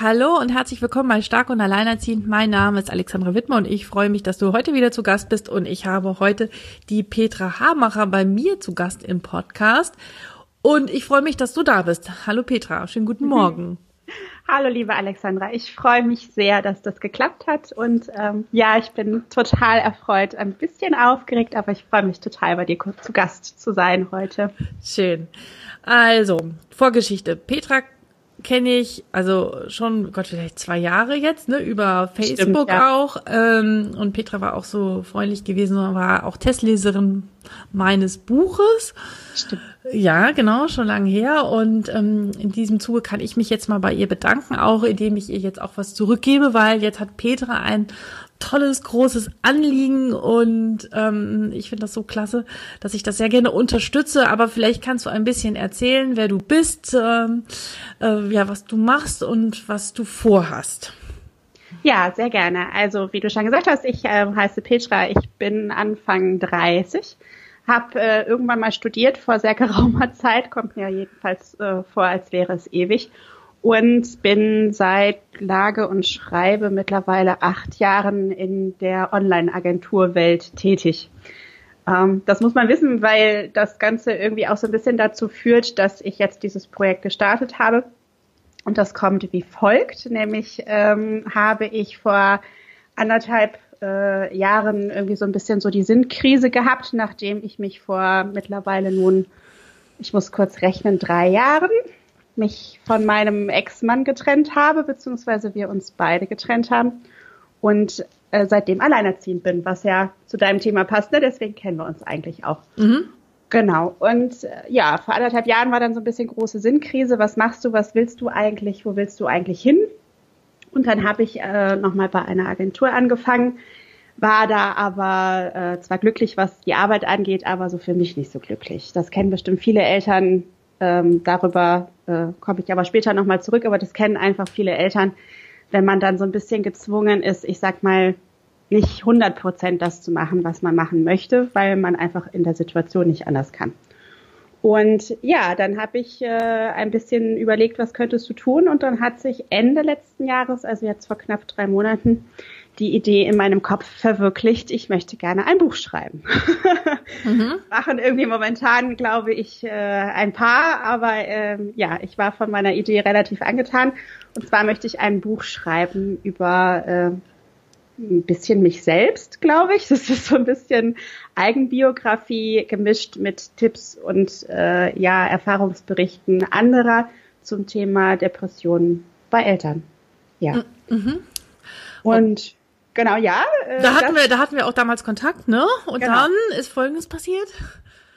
Hallo und herzlich willkommen bei Stark und Alleinerziehend. Mein Name ist Alexandra Wittmer und ich freue mich, dass du heute wieder zu Gast bist und ich habe heute die Petra Hamacher bei mir zu Gast im Podcast und ich freue mich, dass du da bist. Hallo Petra, schönen guten mhm. Morgen. Hallo liebe Alexandra, ich freue mich sehr, dass das geklappt hat und ähm, ja, ich bin total erfreut, ein bisschen aufgeregt, aber ich freue mich total, bei dir zu Gast zu sein heute. Schön. Also, Vorgeschichte. Petra kenne ich, also schon, Gott, vielleicht zwei Jahre jetzt, ne, über Facebook Stimmt, ja. auch. Ähm, und Petra war auch so freundlich gewesen und war auch Testleserin meines Buches. Stimmt. Ja, genau, schon lange her. Und ähm, in diesem Zuge kann ich mich jetzt mal bei ihr bedanken, auch indem ich ihr jetzt auch was zurückgebe, weil jetzt hat Petra ein tolles, großes Anliegen und ähm, ich finde das so klasse, dass ich das sehr gerne unterstütze. Aber vielleicht kannst du ein bisschen erzählen, wer du bist, ähm, äh, ja, was du machst und was du vorhast. Ja, sehr gerne. Also wie du schon gesagt hast, ich äh, heiße Petra, ich bin Anfang 30, habe äh, irgendwann mal studiert vor sehr geraumer Zeit, kommt mir jedenfalls äh, vor, als wäre es ewig und bin seit Lage und Schreibe mittlerweile acht Jahren in der Online-Agenturwelt tätig. Ähm, das muss man wissen, weil das Ganze irgendwie auch so ein bisschen dazu führt, dass ich jetzt dieses Projekt gestartet habe. Und das kommt wie folgt, nämlich ähm, habe ich vor anderthalb äh, Jahren irgendwie so ein bisschen so die Sinnkrise gehabt, nachdem ich mich vor mittlerweile nun, ich muss kurz rechnen, drei Jahren mich von meinem Ex-Mann getrennt habe, beziehungsweise wir uns beide getrennt haben und äh, seitdem alleinerziehend bin, was ja zu deinem Thema passt, ne? deswegen kennen wir uns eigentlich auch. Mhm. Genau. Und äh, ja, vor anderthalb Jahren war dann so ein bisschen große Sinnkrise. Was machst du? Was willst du eigentlich? Wo willst du eigentlich hin? Und dann habe ich äh, nochmal bei einer Agentur angefangen, war da aber äh, zwar glücklich, was die Arbeit angeht, aber so für mich nicht so glücklich. Das kennen bestimmt viele Eltern, ähm, darüber äh, komme ich aber später nochmal zurück, aber das kennen einfach viele Eltern, wenn man dann so ein bisschen gezwungen ist, ich sag mal, nicht 100 Prozent das zu machen, was man machen möchte, weil man einfach in der Situation nicht anders kann. Und ja, dann habe ich äh, ein bisschen überlegt, was könntest du tun? Und dann hat sich Ende letzten Jahres, also jetzt vor knapp drei Monaten, die Idee in meinem Kopf verwirklicht, ich möchte gerne ein Buch schreiben. Mhm. Machen irgendwie momentan, glaube ich, äh, ein paar, aber ähm, ja, ich war von meiner Idee relativ angetan. Und zwar möchte ich ein Buch schreiben über äh, ein bisschen mich selbst, glaube ich. Das ist so ein bisschen Eigenbiografie gemischt mit Tipps und äh, ja, Erfahrungsberichten anderer zum Thema Depressionen bei Eltern. Ja. Mhm. Und Genau, ja. Äh, da hatten wir, da hatten wir auch damals Kontakt, ne? Und genau. dann ist Folgendes passiert.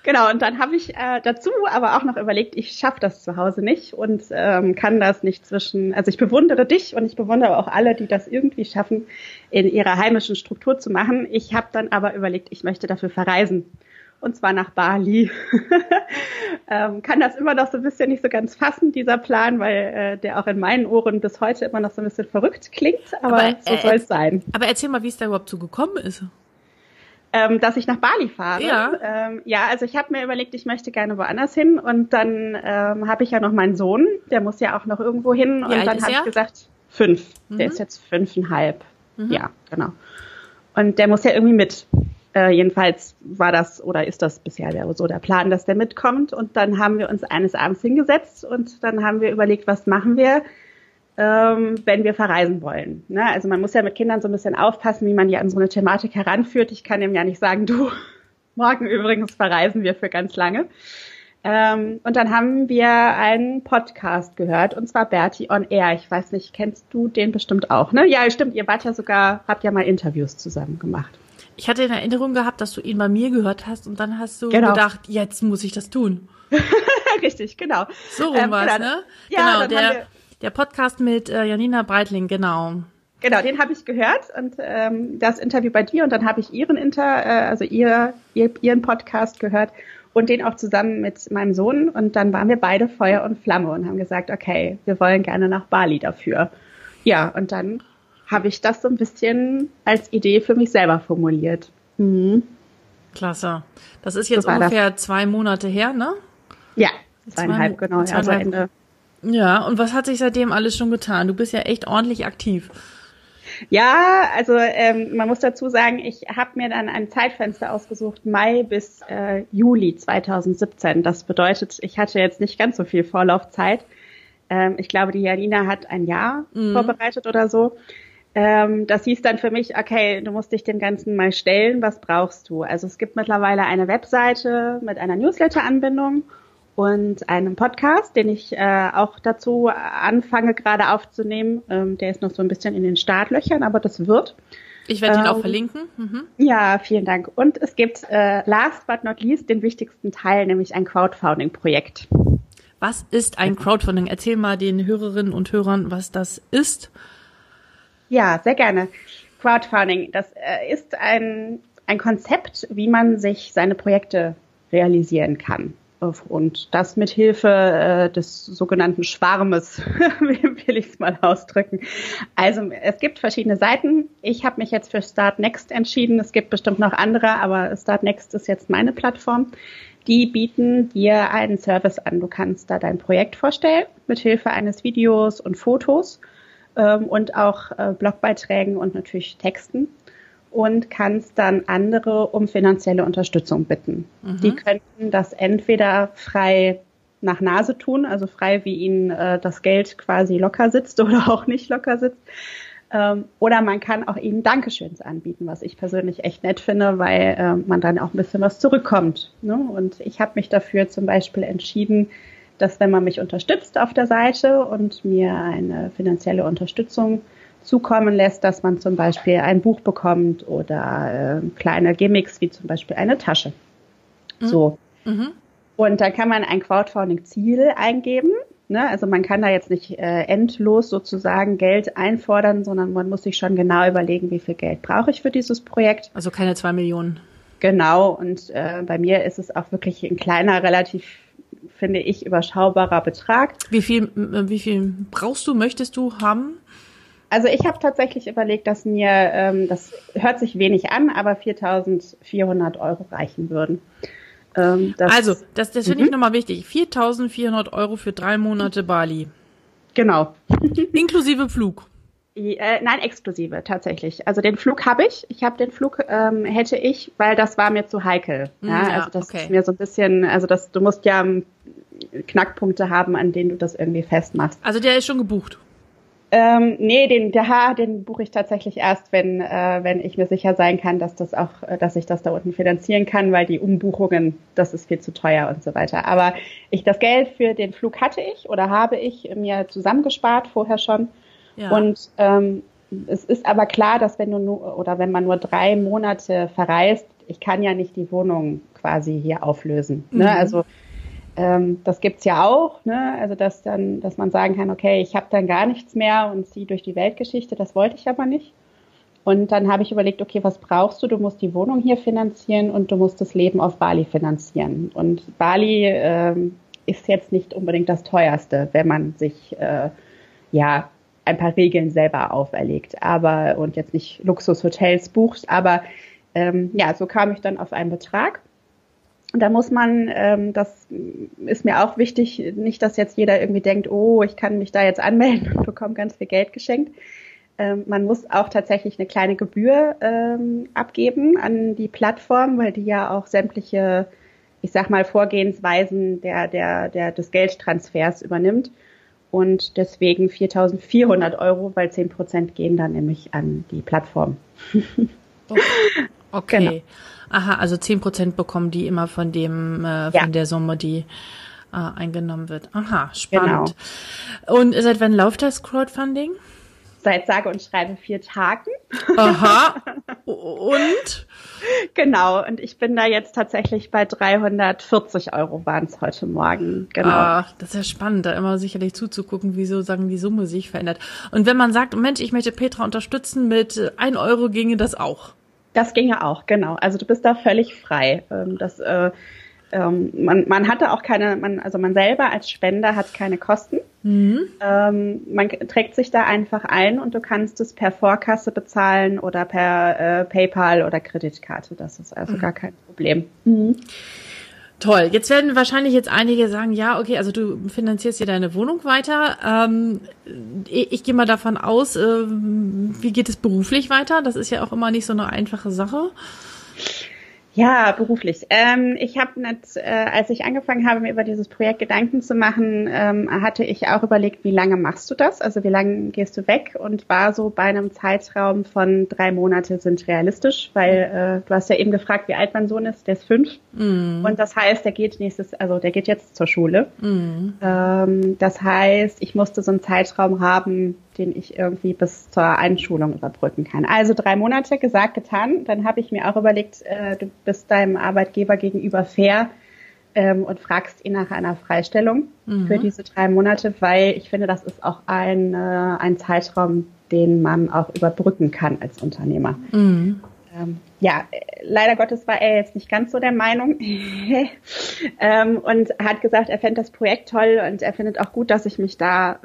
Genau, und dann habe ich äh, dazu aber auch noch überlegt, ich schaffe das zu Hause nicht und ähm, kann das nicht zwischen, also ich bewundere dich und ich bewundere auch alle, die das irgendwie schaffen, in ihrer heimischen Struktur zu machen. Ich habe dann aber überlegt, ich möchte dafür verreisen und zwar nach Bali. ähm, kann das immer noch so ein bisschen nicht so ganz fassen, dieser Plan, weil äh, der auch in meinen Ohren bis heute immer noch so ein bisschen verrückt klingt, aber, aber so äh, soll es sein. Aber erzähl mal, wie es da überhaupt so gekommen ist. Ähm, dass ich nach Bali fahre. Ja, ähm, ja also ich habe mir überlegt, ich möchte gerne woanders hin und dann ähm, habe ich ja noch meinen Sohn, der muss ja auch noch irgendwo hin wie und dann habe ich gesagt, fünf. Mhm. Der ist jetzt fünfeinhalb. Mhm. Ja, genau. Und der muss ja irgendwie mit. Äh, jedenfalls war das oder ist das bisher der, so der Plan, dass der mitkommt. Und dann haben wir uns eines Abends hingesetzt und dann haben wir überlegt, was machen wir, ähm, wenn wir verreisen wollen. Ne? Also man muss ja mit Kindern so ein bisschen aufpassen, wie man die an so eine Thematik heranführt. Ich kann ihm ja nicht sagen, du, morgen übrigens verreisen wir für ganz lange. Ähm, und dann haben wir einen Podcast gehört, und zwar Bertie on Air. Ich weiß nicht, kennst du den bestimmt auch, ne? Ja, stimmt, ihr wart ja sogar, habt ja mal Interviews zusammen gemacht. Ich hatte in Erinnerung gehabt, dass du ihn bei mir gehört hast und dann hast du genau. gedacht, jetzt muss ich das tun. Richtig, genau. So rum ähm, war's, genau. ne? Ja, genau, der, Der Podcast mit äh, Janina Breitling, genau. Genau, den habe ich gehört und ähm, das Interview bei dir und dann habe ich ihren Inter, äh, also ihr, ihr, ihren Podcast gehört und den auch zusammen mit meinem Sohn und dann waren wir beide Feuer und Flamme und haben gesagt, okay, wir wollen gerne nach Bali dafür. Ja, und dann habe ich das so ein bisschen als Idee für mich selber formuliert. Mhm. Klasse. Das ist jetzt so ungefähr das. zwei Monate her, ne? Ja, zweieinhalb, zwei, genau. Zweieinhalb. Also Ende. Ja, und was hat sich seitdem alles schon getan? Du bist ja echt ordentlich aktiv. Ja, also ähm, man muss dazu sagen, ich habe mir dann ein Zeitfenster ausgesucht, Mai bis äh, Juli 2017. Das bedeutet, ich hatte jetzt nicht ganz so viel Vorlaufzeit. Ähm, ich glaube, die Janina hat ein Jahr mhm. vorbereitet oder so. Ähm, das hieß dann für mich, okay, du musst dich dem Ganzen mal stellen, was brauchst du? Also es gibt mittlerweile eine Webseite mit einer Newsletter-Anbindung und einem Podcast, den ich äh, auch dazu anfange gerade aufzunehmen. Ähm, der ist noch so ein bisschen in den Startlöchern, aber das wird. Ich werde ihn ähm, auch verlinken. Mhm. Ja, vielen Dank. Und es gibt äh, last but not least den wichtigsten Teil, nämlich ein Crowdfunding-Projekt. Was ist ein Crowdfunding? Erzähl mal den Hörerinnen und Hörern, was das ist. Ja, sehr gerne. Crowdfunding, das äh, ist ein, ein Konzept, wie man sich seine Projekte realisieren kann. Und das mit Hilfe äh, des sogenannten Schwarmes, will ich es mal ausdrücken. Also es gibt verschiedene Seiten. Ich habe mich jetzt für Start Next entschieden. Es gibt bestimmt noch andere, aber Start Next ist jetzt meine Plattform. Die bieten dir einen Service an. Du kannst da dein Projekt vorstellen mit Hilfe eines Videos und Fotos ähm, und auch äh, Blogbeiträgen und natürlich Texten und kannst dann andere um finanzielle Unterstützung bitten. Mhm. Die könnten das entweder frei nach Nase tun, also frei, wie ihnen äh, das Geld quasi locker sitzt oder auch nicht locker sitzt. Ähm, oder man kann auch ihnen Dankeschöns anbieten, was ich persönlich echt nett finde, weil äh, man dann auch ein bisschen was zurückkommt. Ne? Und ich habe mich dafür zum Beispiel entschieden, dass wenn man mich unterstützt auf der Seite und mir eine finanzielle Unterstützung zukommen lässt, dass man zum Beispiel ein Buch bekommt oder äh, kleine Gimmicks wie zum Beispiel eine Tasche. Mhm. So. Mhm. Und dann kann man ein Crowdfunding-Ziel eingeben. Ne? Also man kann da jetzt nicht äh, endlos sozusagen Geld einfordern, sondern man muss sich schon genau überlegen, wie viel Geld brauche ich für dieses Projekt. Also keine zwei Millionen. Genau. Und äh, bei mir ist es auch wirklich ein kleiner, relativ finde ich, überschaubarer Betrag. Wie viel, wie viel brauchst du, möchtest du haben? Also ich habe tatsächlich überlegt, dass mir, ähm, das hört sich wenig an, aber 4.400 Euro reichen würden. Ähm, das, also, das, das finde ich mhm. nochmal wichtig. 4.400 Euro für drei Monate Bali. Genau. Inklusive Flug. Äh, nein, exklusive tatsächlich. Also den Flug habe ich. Ich habe den Flug ähm, hätte ich, weil das war mir zu heikel. Ja, mm, ja also das okay. ist mir so ein bisschen, also das, du musst ja ähm, Knackpunkte haben, an denen du das irgendwie festmachst. Also der ist schon gebucht. Ähm, nee, den, der, den buche ich tatsächlich erst, wenn, äh, wenn ich mir sicher sein kann, dass das auch, äh, dass ich das da unten finanzieren kann, weil die Umbuchungen, das ist viel zu teuer und so weiter. Aber ich, das Geld für den Flug hatte ich oder habe ich mir zusammengespart vorher schon. Ja. Und ähm, es ist aber klar, dass wenn du nur, oder wenn man nur drei Monate verreist, ich kann ja nicht die Wohnung quasi hier auflösen. Ne? Mhm. Also ähm, das gibt's ja auch, ne? also dass dann, dass man sagen kann, okay, ich habe dann gar nichts mehr und ziehe durch die Weltgeschichte. Das wollte ich aber nicht. Und dann habe ich überlegt, okay, was brauchst du? Du musst die Wohnung hier finanzieren und du musst das Leben auf Bali finanzieren. Und Bali ähm, ist jetzt nicht unbedingt das teuerste, wenn man sich äh, ja ein paar Regeln selber auferlegt, aber und jetzt nicht Luxushotels bucht. Aber ähm, ja, so kam ich dann auf einen Betrag. Und da muss man, ähm, das ist mir auch wichtig, nicht, dass jetzt jeder irgendwie denkt, oh, ich kann mich da jetzt anmelden und bekomme ganz viel Geld geschenkt. Ähm, man muss auch tatsächlich eine kleine Gebühr ähm, abgeben an die Plattform, weil die ja auch sämtliche, ich sag mal, Vorgehensweisen der, der, der, des Geldtransfers übernimmt. Und deswegen 4.400 Euro, weil 10 Prozent gehen dann nämlich an die Plattform. okay. Genau. Aha, also zehn Prozent bekommen die immer von dem, äh, von ja. der Summe, die äh, eingenommen wird. Aha, spannend. Genau. Und seit wann läuft das Crowdfunding? Seit sage und schreibe vier Tagen. Aha. Und? genau, und ich bin da jetzt tatsächlich bei 340 Euro waren es heute Morgen. Genau. Ach, das ist ja spannend, da immer sicherlich zuzugucken, wie so sagen die Summe sich verändert. Und wenn man sagt, Mensch, ich möchte Petra unterstützen, mit 1 Euro ginge das auch. Das ginge auch, genau. Also du bist da völlig frei. Ähm, das äh, ähm, man, man hatte auch keine, man, also man selber als Spender hat keine Kosten. Mhm. Ähm, man trägt sich da einfach ein und du kannst es per Vorkasse bezahlen oder per äh, PayPal oder Kreditkarte. Das ist also mhm. gar kein Problem. Mhm. Toll. Jetzt werden wahrscheinlich jetzt einige sagen, ja, okay, also du finanzierst hier deine Wohnung weiter. Ähm, ich, ich gehe mal davon aus, äh, wie geht es beruflich weiter? Das ist ja auch immer nicht so eine einfache Sache. Ja, beruflich. Ähm, ich habe, äh, als ich angefangen habe, mir über dieses Projekt Gedanken zu machen, ähm, hatte ich auch überlegt, wie lange machst du das? Also wie lange gehst du weg? Und war so bei einem Zeitraum von drei Monate sind realistisch, weil äh, du hast ja eben gefragt, wie alt mein Sohn ist. Der ist fünf. Mm. Und das heißt, der geht nächstes, also der geht jetzt zur Schule. Mm. Ähm, das heißt, ich musste so einen Zeitraum haben, den ich irgendwie bis zur Einschulung überbrücken kann. Also drei Monate gesagt, getan. Dann habe ich mir auch überlegt, äh, du bist deinem Arbeitgeber gegenüber fair ähm, und fragst ihn nach einer Freistellung mhm. für diese drei Monate, weil ich finde, das ist auch ein, äh, ein Zeitraum, den man auch überbrücken kann als Unternehmer. Mhm. Ähm, ja, leider Gottes war er jetzt nicht ganz so der Meinung. Ähm, und hat gesagt, er fände das Projekt toll und er findet auch gut, dass ich mich da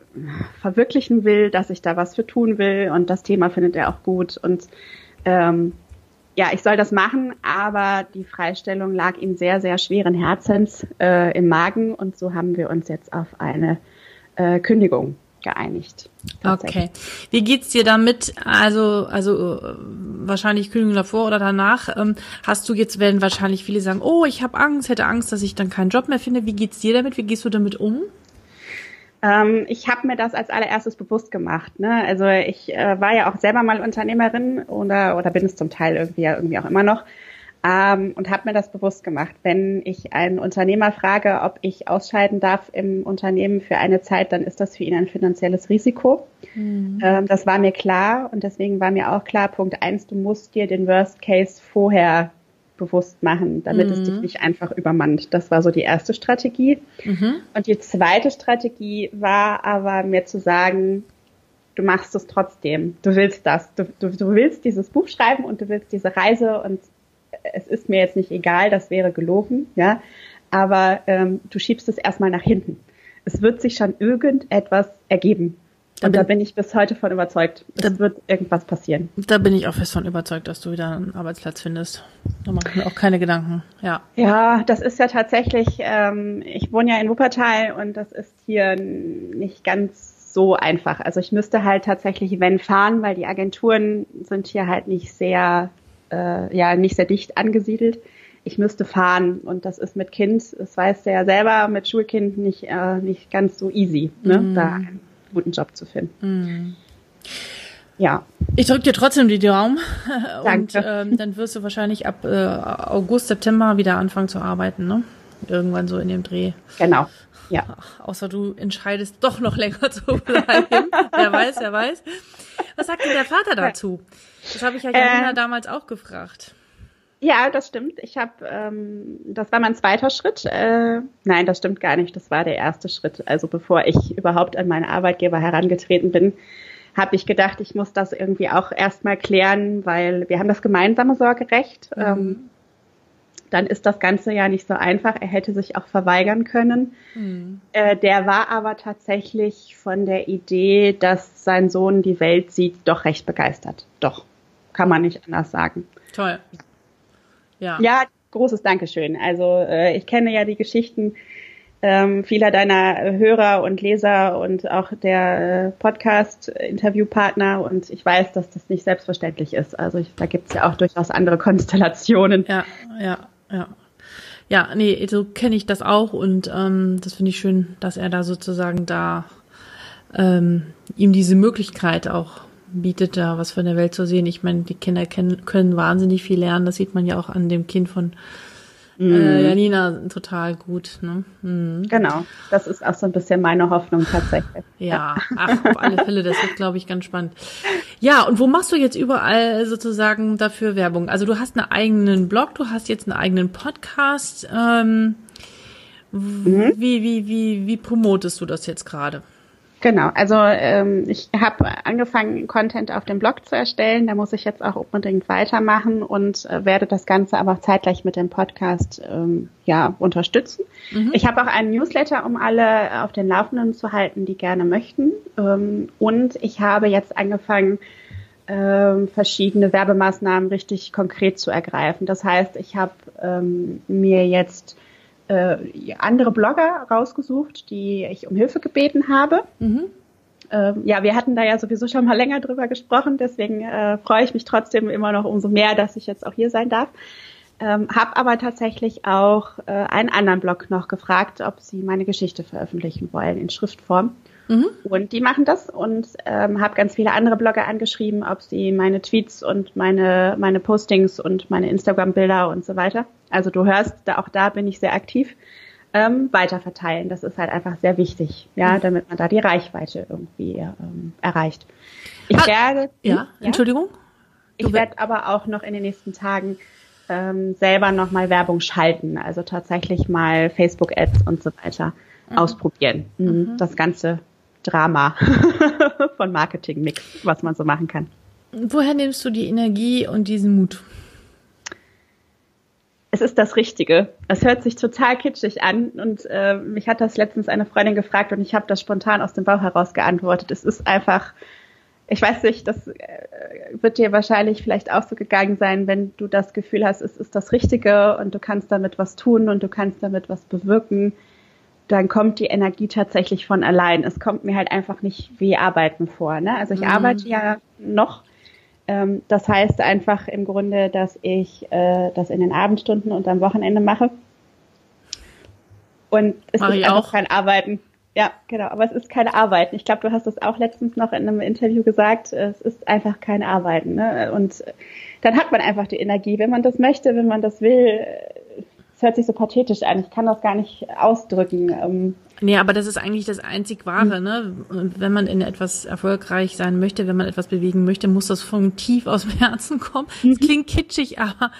verwirklichen will, dass ich da was für tun will und das Thema findet er auch gut. Und ähm, ja, ich soll das machen, aber die Freistellung lag ihm sehr, sehr schweren Herzens äh, im Magen und so haben wir uns jetzt auf eine äh, Kündigung geeinigt. Okay. Wie geht's dir damit? Also, also äh, wahrscheinlich Kündigung davor oder danach. Ähm, hast du jetzt, werden wahrscheinlich viele sagen, oh, ich habe Angst, hätte Angst, dass ich dann keinen Job mehr finde. Wie geht's dir damit? Wie gehst du damit um? Ähm, ich habe mir das als allererstes bewusst gemacht. Ne? Also ich äh, war ja auch selber mal Unternehmerin oder oder bin es zum Teil irgendwie ja irgendwie auch immer noch ähm, und habe mir das bewusst gemacht. Wenn ich einen Unternehmer frage, ob ich ausscheiden darf im Unternehmen für eine Zeit, dann ist das für ihn ein finanzielles Risiko. Mhm. Ähm, das war mir klar und deswegen war mir auch klar, Punkt eins, du musst dir den Worst Case vorher bewusst machen, damit mhm. es dich mhm. nicht einfach übermannt. Das war so die erste Strategie. Mhm. Und die zweite Strategie war aber mir zu sagen, du machst es trotzdem. Du willst das. Du, du, du willst dieses Buch schreiben und du willst diese Reise und es ist mir jetzt nicht egal, das wäre gelogen, ja, aber ähm, du schiebst es erstmal nach hinten. Es wird sich schon irgendetwas ergeben. Und da, da bin ich bis heute von überzeugt. Es da, wird irgendwas passieren. Da bin ich auch fest von überzeugt, dass du wieder einen Arbeitsplatz findest. Da mache ich mir auch keine Gedanken. Ja. Ja, das ist ja tatsächlich, ähm, ich wohne ja in Wuppertal und das ist hier nicht ganz so einfach. Also ich müsste halt tatsächlich, wenn fahren, weil die Agenturen sind hier halt nicht sehr äh, ja nicht sehr dicht angesiedelt. Ich müsste fahren und das ist mit Kind, das weißt du ja selber, mit Schulkind nicht, äh, nicht ganz so easy, ne, mm. da einen guten Job zu finden. Mm. Ja. Ich drücke dir trotzdem die Daumen Danke. und ähm, dann wirst du wahrscheinlich ab äh, August, September wieder anfangen zu arbeiten, ne? Irgendwann so in dem Dreh. Genau. Ja. Ach, außer du entscheidest doch noch länger zu bleiben. wer weiß, wer weiß. Was sagt denn der Vater dazu? Das habe ich ja Janina äh, damals auch gefragt. Ja, das stimmt. Ich habe, ähm, das war mein zweiter Schritt. Äh, nein, das stimmt gar nicht. Das war der erste Schritt. Also bevor ich überhaupt an meine Arbeitgeber herangetreten bin, habe ich gedacht, ich muss das irgendwie auch erstmal klären, weil wir haben das gemeinsame Sorgerecht. Mhm. Ähm, dann ist das Ganze ja nicht so einfach. Er hätte sich auch verweigern können. Mhm. Äh, der war aber tatsächlich von der Idee, dass sein Sohn die Welt sieht, doch recht begeistert. Doch kann man nicht anders sagen. Toll. Ja. Ja, großes Dankeschön. Also äh, ich kenne ja die Geschichten ähm, vieler deiner Hörer und Leser und auch der äh, Podcast-Interviewpartner und ich weiß, dass das nicht selbstverständlich ist. Also ich, da gibt's ja auch durchaus andere Konstellationen. Ja, ja, ja. Ja, nee, so kenne ich das auch und ähm, das finde ich schön, dass er da sozusagen da ähm, ihm diese Möglichkeit auch bietet, da was von der Welt zu sehen. Ich meine, die Kinder können, können wahnsinnig viel lernen. Das sieht man ja auch an dem Kind von Mhm. Äh, Janina total gut. Ne? Mhm. Genau, das ist auch so ein bisschen meine Hoffnung tatsächlich. Ja, ach, auf alle Fälle, das wird, glaube ich, ganz spannend. Ja, und wo machst du jetzt überall sozusagen dafür Werbung? Also du hast einen eigenen Blog, du hast jetzt einen eigenen Podcast. Ähm, mhm. Wie, wie, wie, wie promotest du das jetzt gerade? Genau, also ähm, ich habe angefangen, Content auf dem Blog zu erstellen. Da muss ich jetzt auch unbedingt weitermachen und äh, werde das Ganze aber zeitgleich mit dem Podcast ähm, ja unterstützen. Mhm. Ich habe auch einen Newsletter, um alle auf den Laufenden zu halten, die gerne möchten. Ähm, und ich habe jetzt angefangen, ähm, verschiedene Werbemaßnahmen richtig konkret zu ergreifen. Das heißt, ich habe ähm, mir jetzt äh, andere Blogger rausgesucht, die ich um Hilfe gebeten habe. Mhm. Ähm, ja, wir hatten da ja sowieso schon mal länger drüber gesprochen, deswegen äh, freue ich mich trotzdem immer noch umso mehr, dass ich jetzt auch hier sein darf. Ähm, hab aber tatsächlich auch äh, einen anderen Blog noch gefragt, ob sie meine Geschichte veröffentlichen wollen in Schriftform. Mhm. Und die machen das und ähm, habe ganz viele andere Blogger angeschrieben, ob sie meine Tweets und meine, meine Postings und meine Instagram-Bilder und so weiter, also du hörst, da, auch da bin ich sehr aktiv, ähm, weiterverteilen. Das ist halt einfach sehr wichtig, ja, mhm. damit man da die Reichweite irgendwie ähm, erreicht. Ich ah, werde. Ja, ja, Entschuldigung. Ich werde aber auch noch in den nächsten Tagen ähm, selber nochmal Werbung schalten, also tatsächlich mal Facebook-Ads und so weiter mhm. ausprobieren. Mhm. mhm. Das ganze Drama von Marketing-Mix, was man so machen kann. Woher nimmst du die Energie und diesen Mut? Es ist das Richtige. Es hört sich total kitschig an und äh, mich hat das letztens eine Freundin gefragt und ich habe das spontan aus dem Bauch heraus geantwortet. Es ist einfach, ich weiß nicht, das äh, wird dir wahrscheinlich vielleicht auch so gegangen sein, wenn du das Gefühl hast, es ist das Richtige und du kannst damit was tun und du kannst damit was bewirken dann kommt die Energie tatsächlich von allein. Es kommt mir halt einfach nicht wie Arbeiten vor. Ne? Also ich mhm. arbeite ja noch. Ähm, das heißt einfach im Grunde, dass ich äh, das in den Abendstunden und am Wochenende mache. Und es Mach ist einfach auch. kein Arbeiten. Ja, genau. Aber es ist kein Arbeiten. Ich glaube, du hast das auch letztens noch in einem Interview gesagt. Es ist einfach kein Arbeiten. Ne? Und dann hat man einfach die Energie, wenn man das möchte, wenn man das will es hört sich so pathetisch an. Ich kann das gar nicht ausdrücken. Ähm. Nee, aber das ist eigentlich das einzig Wahre, ne? Und wenn man in etwas erfolgreich sein möchte, wenn man etwas bewegen möchte, muss das von tief aus dem Herzen kommen. Es mhm. klingt kitschig, aber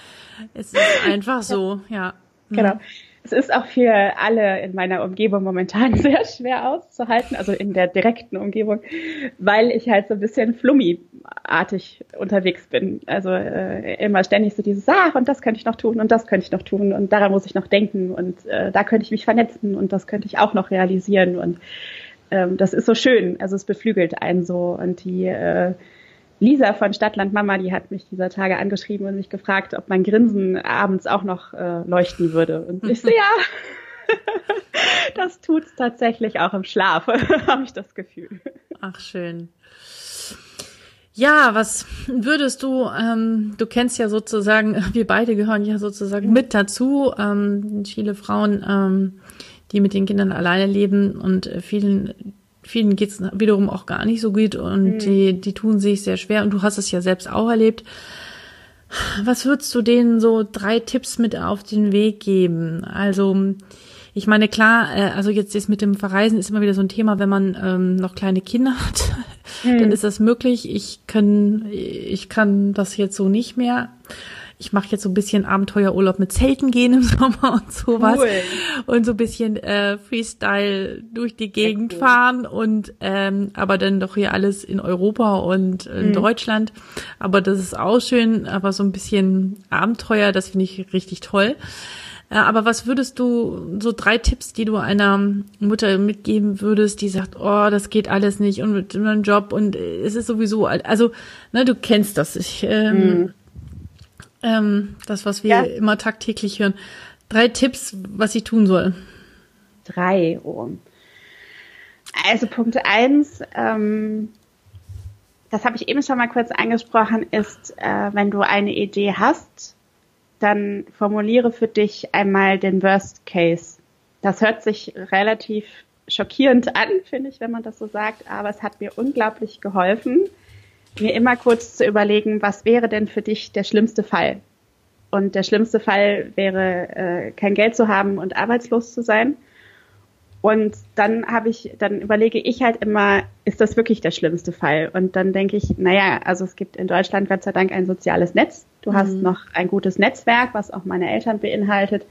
es ist einfach so, ja. Genau. Es ist auch für alle in meiner Umgebung momentan sehr schwer auszuhalten, also in der direkten Umgebung, weil ich halt so ein bisschen flummi-artig unterwegs bin. Also äh, immer ständig so dieses, ach, und das könnte ich noch tun und das könnte ich noch tun und daran muss ich noch denken und äh, da könnte ich mich vernetzen und das könnte ich auch noch realisieren und ähm, das ist so schön. Also es beflügelt einen so und die äh, Lisa von Stadtland Mama, die hat mich dieser Tage angeschrieben und mich gefragt, ob mein Grinsen abends auch noch äh, leuchten würde. Und ich so, ja, das tut's tatsächlich auch im Schlaf, habe ich das Gefühl. Ach, schön. Ja, was würdest du, ähm, du kennst ja sozusagen, wir beide gehören ja sozusagen mit dazu, ähm, viele Frauen, ähm, die mit den Kindern alleine leben und vielen vielen geht's wiederum auch gar nicht so gut und mhm. die, die tun sich sehr schwer und du hast es ja selbst auch erlebt. Was würdest du denen so drei Tipps mit auf den Weg geben? Also, ich meine, klar, äh, also jetzt ist mit dem Verreisen ist immer wieder so ein Thema, wenn man ähm, noch kleine Kinder hat, mhm. dann ist das möglich. Ich kann, ich kann das jetzt so nicht mehr ich mache jetzt so ein bisschen Abenteuerurlaub mit Zelten gehen im Sommer und sowas. Cool. Und so ein bisschen äh, Freestyle durch die Gegend cool. fahren und ähm, aber dann doch hier alles in Europa und in mhm. Deutschland. Aber das ist auch schön, aber so ein bisschen Abenteuer, das finde ich richtig toll. Äh, aber was würdest du, so drei Tipps, die du einer Mutter mitgeben würdest, die sagt, oh, das geht alles nicht und mit meinem Job und es ist sowieso, also, ne, du kennst das. Ich, ähm, mhm. Ähm, das, was wir ja. immer tagtäglich hören. Drei Tipps, was sie tun soll. Drei, oh. Also Punkt eins, ähm, das habe ich eben schon mal kurz angesprochen, ist, äh, wenn du eine Idee hast, dann formuliere für dich einmal den Worst Case. Das hört sich relativ schockierend an, finde ich, wenn man das so sagt, aber es hat mir unglaublich geholfen, mir immer kurz zu überlegen, was wäre denn für dich der schlimmste Fall? und der schlimmste Fall wäre, äh, kein Geld zu haben und arbeitslos zu sein. Und dann habe ich, dann überlege ich halt immer, ist das wirklich der schlimmste Fall? Und dann denke ich, naja, also es gibt in Deutschland Gott sei Dank ein soziales Netz. Du mhm. hast noch ein gutes Netzwerk, was auch meine Eltern beinhaltet.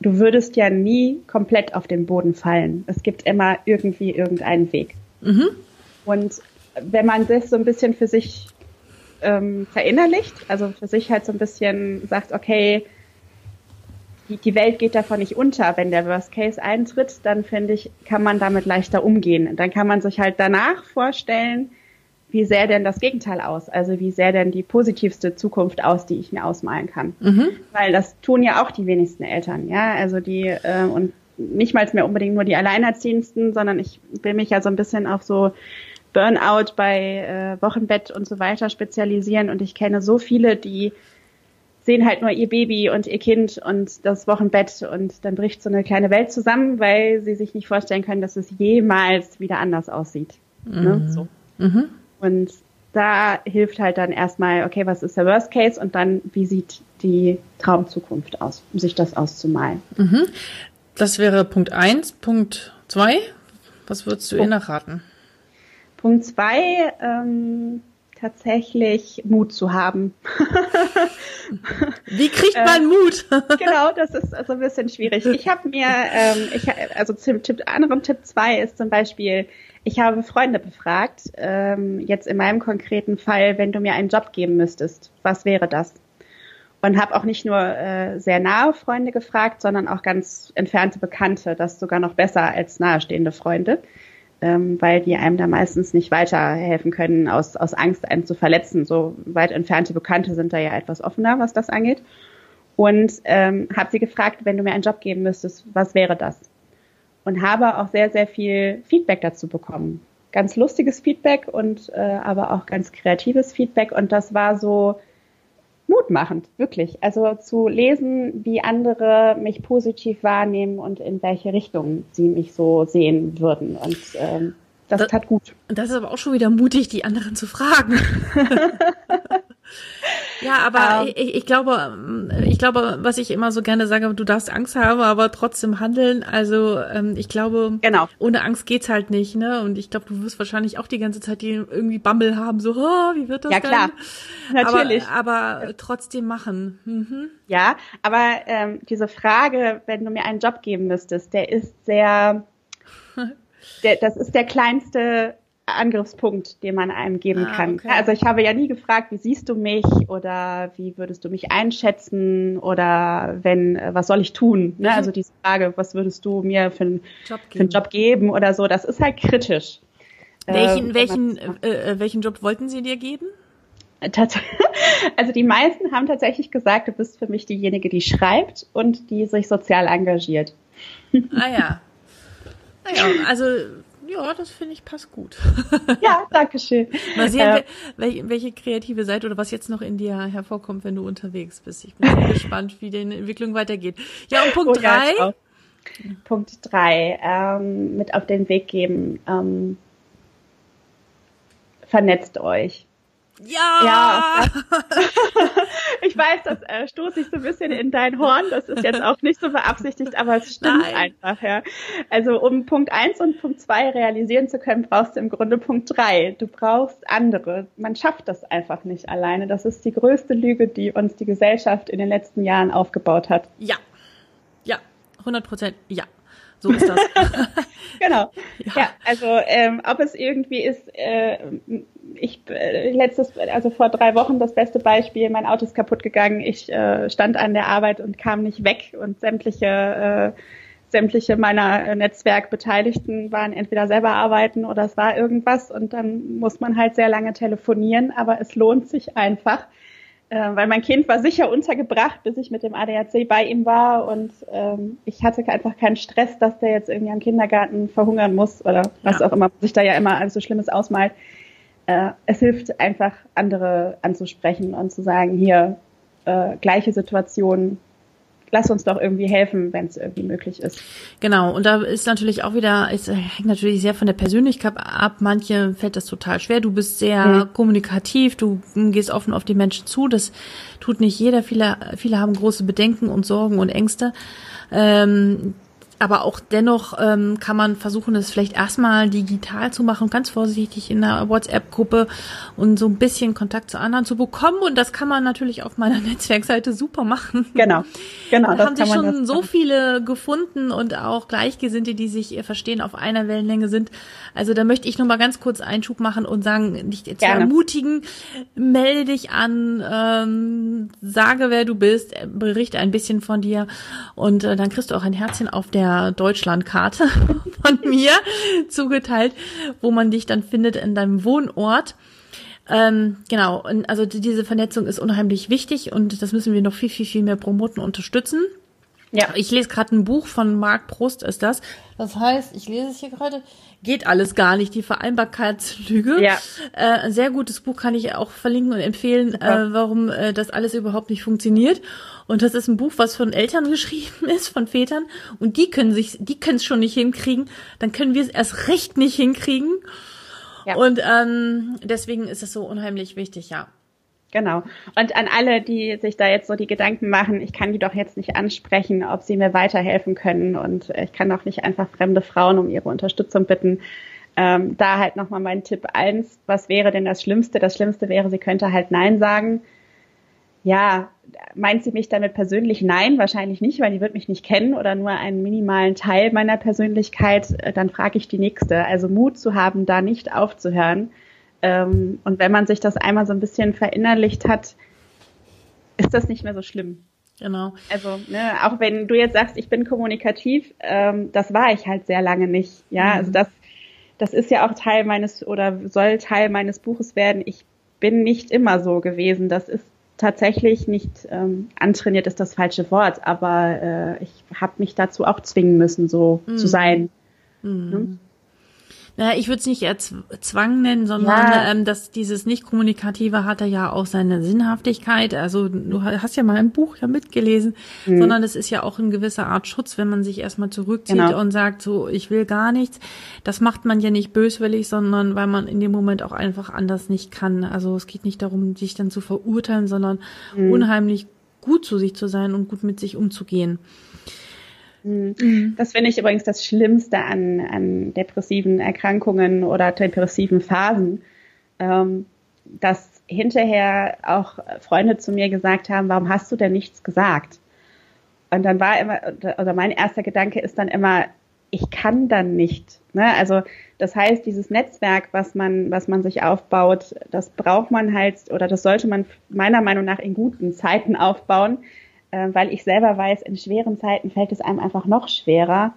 Du würdest ja nie komplett auf den Boden fallen. Es gibt immer irgendwie irgendeinen Weg. Mhm. Und wenn man das so ein bisschen für sich ähm, verinnerlicht, also für sich halt so ein bisschen sagt, okay, die, die Welt geht davon nicht unter, wenn der Worst Case eintritt, dann finde ich, kann man damit leichter umgehen. Dann kann man sich halt danach vorstellen, wie sähe denn das Gegenteil aus? Also wie sähe denn die positivste Zukunft aus, die ich mir ausmalen kann? Mhm. Weil das tun ja auch die wenigsten Eltern, ja. Also die äh, und nicht mal mehr unbedingt nur die Alleinerziehendsten, sondern ich will mich ja so ein bisschen auf so Burnout bei äh, Wochenbett und so weiter spezialisieren und ich kenne so viele, die sehen halt nur ihr Baby und ihr Kind und das Wochenbett und dann bricht so eine kleine Welt zusammen, weil sie sich nicht vorstellen können, dass es jemals wieder anders aussieht. Ne? Mhm. Ne? So. Mhm. Und da hilft halt dann erstmal, okay, was ist der Worst Case und dann, wie sieht die Traumzukunft aus, um sich das auszumalen. Mhm. Das wäre Punkt eins. Punkt zwei. Was würdest du Punkt. ihr nachraten? Punkt zwei, ähm, tatsächlich Mut zu haben. Wie kriegt man ähm, Mut? genau, das ist also ein bisschen schwierig. Ich habe mir, ähm, ich, also Tipp, anderem Tipp zwei ist zum Beispiel, ich habe Freunde befragt, ähm, jetzt in meinem konkreten Fall, wenn du mir einen Job geben müsstest, was wäre das? Und habe auch nicht nur äh, sehr nahe Freunde gefragt, sondern auch ganz entfernte Bekannte, das sogar noch besser als nahestehende Freunde ähm, weil die einem da meistens nicht weiterhelfen können, aus, aus Angst, einen zu verletzen. So weit entfernte Bekannte sind da ja etwas offener, was das angeht. Und ähm, habe sie gefragt, wenn du mir einen Job geben müsstest, was wäre das? Und habe auch sehr, sehr viel Feedback dazu bekommen. Ganz lustiges Feedback und äh, aber auch ganz kreatives Feedback. Und das war so, mutmachend, wirklich. Also zu lesen, wie andere mich positiv wahrnehmen und in welche Richtung sie mich so sehen würden. Und ähm, das, das tat gut. Das ist aber auch schon wieder mutig, die anderen zu fragen. Ja, aber ähm. ich, ich glaube, ich glaube, was ich immer so gerne sage, du darfst Angst haben, aber trotzdem handeln. Also ähm, ich glaube, genau. ohne Angst geht's halt nicht, ne? Und ich glaube, du wirst wahrscheinlich auch die ganze Zeit die irgendwie Bammel haben, so, oh, wie wird das? Ja klar, natürlich. Aber, aber trotzdem machen. Mhm. Ja, aber ähm, diese Frage, wenn du mir einen Job geben müsstest, der ist sehr, der, das ist der kleinste Angriffspunkt, den man einem geben ah, kann. Okay. Also ich habe ja nie gefragt, wie siehst du mich oder wie würdest du mich einschätzen oder wenn, äh, was soll ich tun? Ne? Also diese Frage, was würdest du mir für, einen Job, für einen Job geben oder so, das ist halt kritisch. Welchen, äh, welchen, äh, äh, welchen Job wollten sie dir geben? Also die meisten haben tatsächlich gesagt, du bist für mich diejenige, die schreibt und die sich sozial engagiert. Ah ja. Naja, also ja, das finde ich passt gut. Ja, danke schön. Mal sehen, äh, welche, welche kreative Seite oder was jetzt noch in dir hervorkommt, wenn du unterwegs bist. Ich bin gespannt, wie die Entwicklung weitergeht. Ja, und Punkt oh, drei. Ja, Punkt drei, ähm, mit auf den Weg geben. Ähm, vernetzt euch. Ja! ja ich weiß, das äh, stoße ich so ein bisschen in dein Horn. Das ist jetzt auch nicht so beabsichtigt, aber es stimmt Nein. einfach, ja. Also um Punkt eins und Punkt zwei realisieren zu können, brauchst du im Grunde Punkt drei. Du brauchst andere. Man schafft das einfach nicht alleine. Das ist die größte Lüge, die uns die Gesellschaft in den letzten Jahren aufgebaut hat. Ja. Ja. 100 Prozent. Ja. So ist das. genau. Ja. ja, also ähm, ob es irgendwie ist, äh, ich äh, letztes, also vor drei Wochen das beste Beispiel, mein Auto ist kaputt gegangen, ich äh, stand an der Arbeit und kam nicht weg und sämtliche äh, sämtliche meiner Netzwerkbeteiligten waren entweder selber arbeiten oder es war irgendwas und dann muss man halt sehr lange telefonieren, aber es lohnt sich einfach, äh, weil mein Kind war sicher untergebracht, bis ich mit dem ADAC bei ihm war und ähm, ich hatte einfach keinen Stress, dass der jetzt irgendwie am Kindergarten verhungern muss oder was ja. auch immer sich da ja immer alles so Schlimmes ausmalt äh, es hilft einfach, andere anzusprechen und zu sagen, hier, äh, gleiche Situation, lass uns doch irgendwie helfen, wenn es irgendwie möglich ist. Genau, und da ist natürlich auch wieder, es hängt natürlich sehr von der Persönlichkeit ab. Manche fällt das total schwer. Du bist sehr mhm. kommunikativ, du gehst offen auf die Menschen zu. Das tut nicht jeder. Viele, viele haben große Bedenken und Sorgen und Ängste. Ähm, aber auch dennoch ähm, kann man versuchen, es vielleicht erstmal digital zu machen, ganz vorsichtig in einer WhatsApp-Gruppe und so ein bisschen Kontakt zu anderen zu bekommen. Und das kann man natürlich auf meiner Netzwerkseite super machen. Genau, genau. Da haben sich schon so viele gefunden und auch Gleichgesinnte, die sich verstehen, auf einer Wellenlänge sind. Also da möchte ich nur mal ganz kurz Einschub machen und sagen, dich zu ermutigen, melde dich an, ähm, sage, wer du bist, berichte ein bisschen von dir und äh, dann kriegst du auch ein Herzchen auf der Deutschlandkarte von mir zugeteilt, wo man dich dann findet in deinem Wohnort. Ähm, genau, und also diese Vernetzung ist unheimlich wichtig und das müssen wir noch viel, viel, viel mehr promoten und unterstützen. Ja. Ich lese gerade ein Buch von Marc Prost, ist das. Das heißt, ich lese es hier gerade, geht alles gar nicht, die Vereinbarkeitslüge. Ja. Äh, ein sehr gutes Buch kann ich auch verlinken und empfehlen, äh, warum äh, das alles überhaupt nicht funktioniert. Und das ist ein Buch, was von Eltern geschrieben ist, von Vätern. Und die können sich, die können es schon nicht hinkriegen. Dann können wir es erst recht nicht hinkriegen. Ja. Und ähm, deswegen ist es so unheimlich wichtig, ja. Genau. Und an alle, die sich da jetzt so die Gedanken machen, ich kann die doch jetzt nicht ansprechen, ob sie mir weiterhelfen können und ich kann doch nicht einfach fremde Frauen um ihre Unterstützung bitten. Ähm, da halt nochmal mein Tipp eins. Was wäre denn das Schlimmste? Das Schlimmste wäre, sie könnte halt Nein sagen. Ja, meint sie mich damit persönlich? Nein, wahrscheinlich nicht, weil die wird mich nicht kennen oder nur einen minimalen Teil meiner Persönlichkeit. Dann frage ich die nächste. Also Mut zu haben, da nicht aufzuhören ähm, und wenn man sich das einmal so ein bisschen verinnerlicht hat, ist das nicht mehr so schlimm. Genau. Also, ne, auch wenn du jetzt sagst, ich bin kommunikativ, ähm, das war ich halt sehr lange nicht. Ja, mhm. also das, das ist ja auch Teil meines oder soll Teil meines Buches werden. Ich bin nicht immer so gewesen. Das ist tatsächlich nicht ähm, antrainiert, ist das falsche Wort, aber äh, ich habe mich dazu auch zwingen müssen, so mhm. zu sein. Mhm. Naja, ich würde es nicht eher Zwang nennen, sondern ja. ähm, dass dieses Nicht-Kommunikative hat ja auch seine Sinnhaftigkeit. Also du hast ja mal ein Buch ja mitgelesen, mhm. sondern es ist ja auch in gewisser Art Schutz, wenn man sich erstmal zurückzieht genau. und sagt, so, ich will gar nichts. Das macht man ja nicht böswillig, sondern weil man in dem Moment auch einfach anders nicht kann. Also es geht nicht darum, sich dann zu verurteilen, sondern mhm. unheimlich gut zu sich zu sein und gut mit sich umzugehen. Mhm. Das finde ich übrigens das Schlimmste an, an depressiven Erkrankungen oder depressiven Phasen, ähm, dass hinterher auch Freunde zu mir gesagt haben, warum hast du denn nichts gesagt? Und dann war immer, oder mein erster Gedanke ist dann immer, ich kann dann nicht. Ne? Also das heißt, dieses Netzwerk, was man, was man sich aufbaut, das braucht man halt oder das sollte man meiner Meinung nach in guten Zeiten aufbauen, äh, weil ich selber weiß, in schweren Zeiten fällt es einem einfach noch schwerer.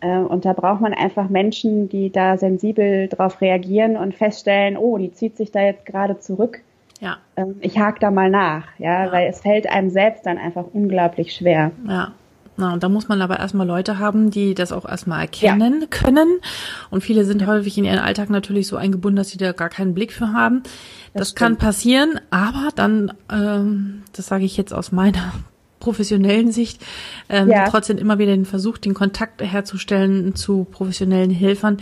Äh, und da braucht man einfach Menschen, die da sensibel drauf reagieren und feststellen, oh, die zieht sich da jetzt gerade zurück. Ja. Ähm, ich hake da mal nach, ja, ja, weil es fällt einem selbst dann einfach unglaublich schwer. Ja. Na, und da muss man aber erstmal Leute haben, die das auch erstmal erkennen ja. können. Und viele sind ja. häufig in ihren Alltag natürlich so eingebunden, dass sie da gar keinen Blick für haben. Das, das kann passieren, aber dann, ähm, das sage ich jetzt aus meiner professionellen Sicht ähm, ja. trotzdem immer wieder den Versuch, den Kontakt herzustellen zu professionellen Helfern,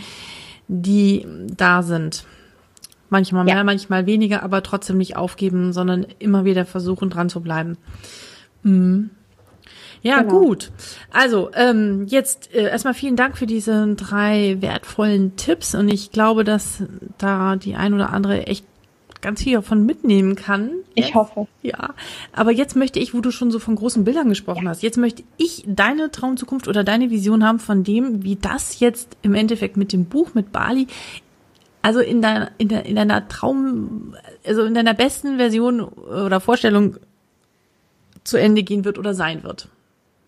die da sind. Manchmal mehr, ja. manchmal weniger, aber trotzdem nicht aufgeben, sondern immer wieder versuchen, dran zu bleiben. Mhm. Ja, genau. gut. Also, ähm, jetzt äh, erstmal vielen Dank für diese drei wertvollen Tipps und ich glaube, dass da die ein oder andere echt ganz viel davon mitnehmen kann. Jetzt. Ich hoffe. Ja. Aber jetzt möchte ich, wo du schon so von großen Bildern gesprochen ja. hast, jetzt möchte ich deine Traumzukunft oder deine Vision haben von dem, wie das jetzt im Endeffekt mit dem Buch, mit Bali, also in deiner, in, der, in deiner Traum, also in deiner besten Version oder Vorstellung zu Ende gehen wird oder sein wird.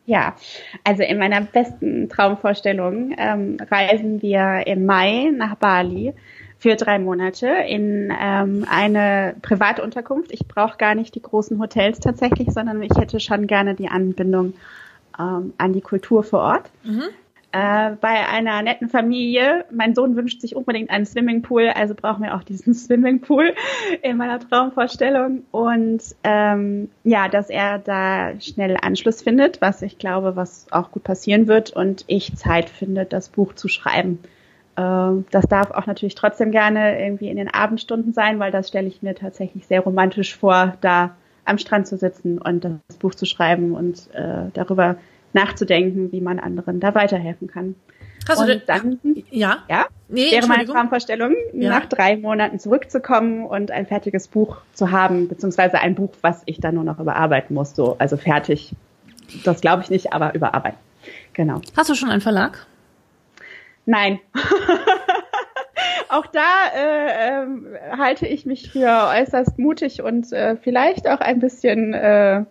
Ja, also in meiner besten Traumvorstellung ähm, reisen wir im Mai nach Bali für drei Monate in ähm, eine Privatunterkunft. Ich brauche gar nicht die großen Hotels tatsächlich, sondern ich hätte schon gerne die Anbindung ähm, an die Kultur vor Ort. Mhm. äh, bei einer netten Familie. Mein Sohn wünscht sich unbedingt einen Swimmingpool, also brauchen wir auch diesen Swimmingpool in meiner Traumvorstellung. Und ähm, ja, dass er da schnell Anschluss findet, was ich glaube, was auch gut passieren wird und ich Zeit finde, das Buch zu schreiben. Ähm, das darf auch natürlich trotzdem gerne irgendwie in den Abendstunden sein, weil das stelle ich mir tatsächlich sehr romantisch vor, da am Strand zu sitzen und das Buch zu schreiben und äh, darüber nachzudenken, wie man anderen da weiterhelfen kann. Hast und du dann, ja, ja, nee, wäre meine Traumvorstellung, ja. nach drei Monaten zurückzukommen und ein fertiges Buch zu haben, beziehungsweise ein Buch, was ich dann nur noch überarbeiten muss, so, also fertig. Das glaube ich nicht, aber überarbeiten. Genau. Hast du schon einen Verlag? Nein. auch da äh, äh, halte ich mich für äußerst mutig und äh, vielleicht auch ein bisschen äh,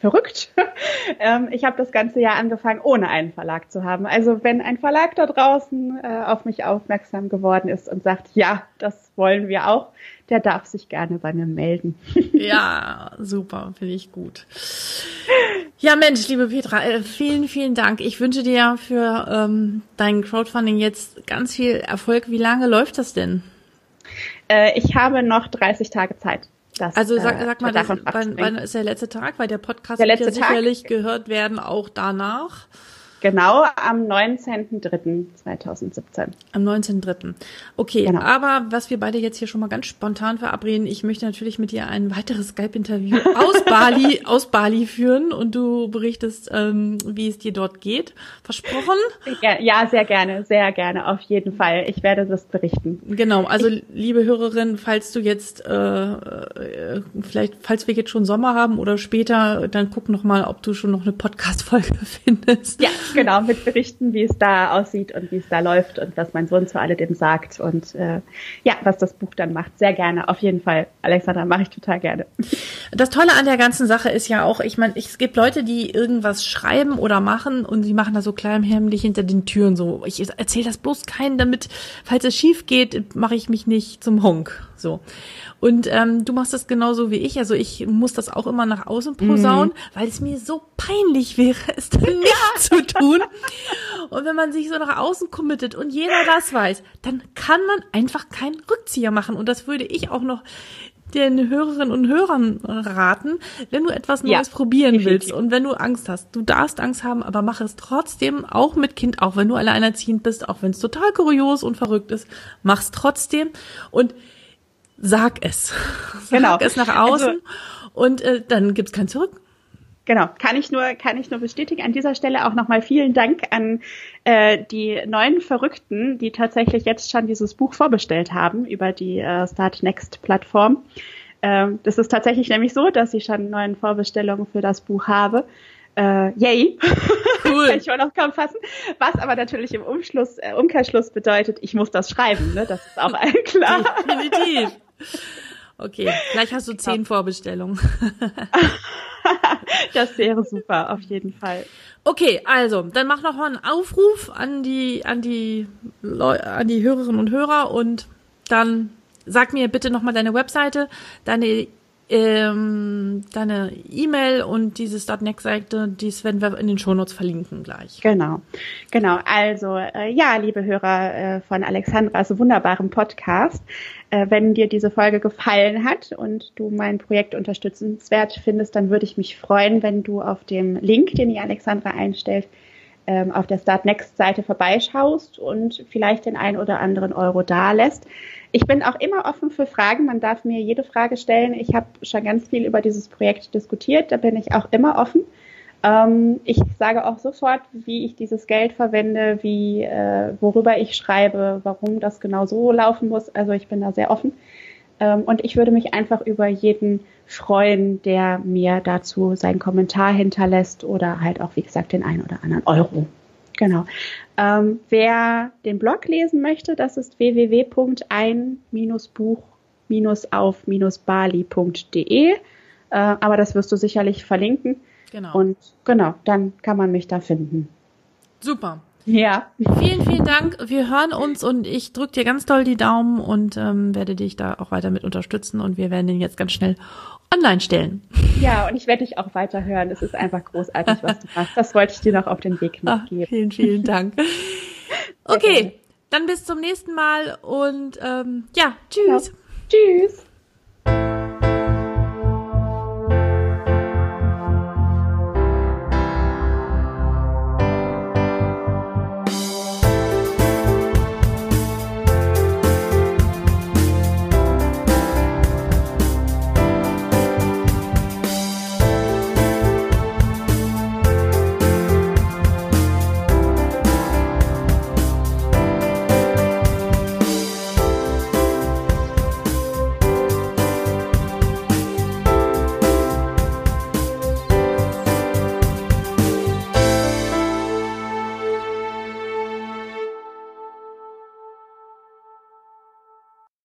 verrückt. ähm, ich habe das ganze Jahr angefangen, ohne einen Verlag zu haben. Also wenn ein Verlag da draußen äh, auf mich aufmerksam geworden ist und sagt, ja, das wollen wir auch, der darf sich gerne bei mir melden. ja, super, finde ich gut. Ja, Mensch, liebe Petra, äh, vielen, vielen Dank. Ich wünsche dir für ähm, dein Crowdfunding jetzt ganz viel Erfolg. Wie lange läuft das denn? Äh, ich habe noch 30 Tage Zeit. Das, also sag, äh, sag mal, das, wann, wann ist der letzte Tag? Weil der Podcast der wird ja sicherlich Tag. gehört werden, auch danach. Genau, am 19.03.2017. Am 19.03. Okay, genau. aber was wir beide jetzt hier schon mal ganz spontan verabreden, ich möchte natürlich mit dir ein weiteres Skype-Interview aus Bali, aus Bali führen und du berichtest, ähm, wie es dir dort geht. Versprochen? Ja, sehr gerne, sehr gerne, auf jeden Fall. Ich werde das berichten. Genau, also ich, liebe Hörerin, falls du jetzt, äh, äh, vielleicht, falls wir jetzt schon Sommer haben oder später, dann guck noch mal, ob du schon noch eine Podcast-Folge findest. Ja, genau, mit Berichten, wie es da aussieht und wie es da läuft und was mein Sohn zu alledem sagt und äh, ja, was das Buch dann macht. Sehr gerne, auf jeden Fall. Alexandra, mache ich total gerne. Das Tolle an der ganzen Sache ist ja auch, ich meine, es gibt Leute, die irgendwas schreiben oder machen und sie machen da so kleinhemmlich hinter den Türen so. Ich erzähle das bloß keinen, damit, falls es schief geht, mache ich mich nicht zum Honk. So. Und ähm, du machst das genauso wie ich. Also ich muss das auch immer nach außen posaunen, mhm. weil es mir so peinlich wäre, es dann nicht ja. zu tun. Und wenn man sich so nach außen committet und jeder das weiß, dann kann man einfach keinen Rückzieher machen. Und das würde ich auch noch den Hörerinnen und Hörern raten, wenn du etwas Neues ja, probieren definitiv. willst und wenn du Angst hast. Du darfst Angst haben, aber mach es trotzdem, auch mit Kind, auch wenn du alleinerziehend bist, auch wenn es total kurios und verrückt ist, mach's trotzdem. Und sag es. Genau. Sag es nach außen also, und äh, dann gibt's kein Zurück. Genau, kann ich nur, kann ich nur bestätigen. An dieser Stelle auch nochmal vielen Dank an äh, die neuen Verrückten, die tatsächlich jetzt schon dieses Buch vorbestellt haben über die äh, Start Next Plattform. Ähm, das ist tatsächlich nämlich so, dass ich schon neuen Vorbestellungen für das Buch habe. Äh, yay. Cool. Kann ich auch noch kaum fassen. Was aber natürlich im Umschluss, äh, Umkehrschluss bedeutet, ich muss das schreiben, ne? Das ist auch allen klar. Definitiv. Okay, gleich hast du zehn Vorbestellungen. das wäre super, auf jeden Fall. Okay, also, dann mach noch mal einen Aufruf an die, an die, Leu an die Hörerinnen und Hörer und dann sag mir bitte noch mal deine Webseite, deine ähm, deine E-Mail und diese Startnext-Seite, dies werden wir in den Shownotes verlinken gleich. Genau, genau. Also äh, ja, liebe Hörer äh, von Alexandras wunderbarem Podcast, äh, wenn dir diese Folge gefallen hat und du mein Projekt unterstützenswert findest, dann würde ich mich freuen, wenn du auf dem Link, den die Alexandra einstellt, ähm, auf der Start Next Seite vorbeischaust und vielleicht den ein oder anderen Euro da lässt. Ich bin auch immer offen für Fragen. Man darf mir jede Frage stellen. Ich habe schon ganz viel über dieses Projekt diskutiert. Da bin ich auch immer offen. Ähm, ich sage auch sofort, wie ich dieses Geld verwende, wie, äh, worüber ich schreibe, warum das genau so laufen muss. Also ich bin da sehr offen. Ähm, und ich würde mich einfach über jeden freuen, der mir dazu seinen Kommentar hinterlässt oder halt auch, wie gesagt, den einen oder anderen Euro. Genau. Ähm, wer den Blog lesen möchte, das ist www.ein-buch-auf-bali.de. Äh, aber das wirst du sicherlich verlinken. Genau. Und genau, dann kann man mich da finden. Super. Ja. Vielen, vielen Dank. Wir hören uns und ich drücke dir ganz doll die Daumen und ähm, werde dich da auch weiter mit unterstützen und wir werden den jetzt ganz schnell online stellen. Ja, und ich werde dich auch weiter hören. Es ist einfach großartig, was du machst. Das wollte ich dir noch auf den Weg mitgeben. Ach, vielen, vielen Dank. Okay, dann bis zum nächsten Mal und ähm, ja, tschüss. Ja. Tschüss.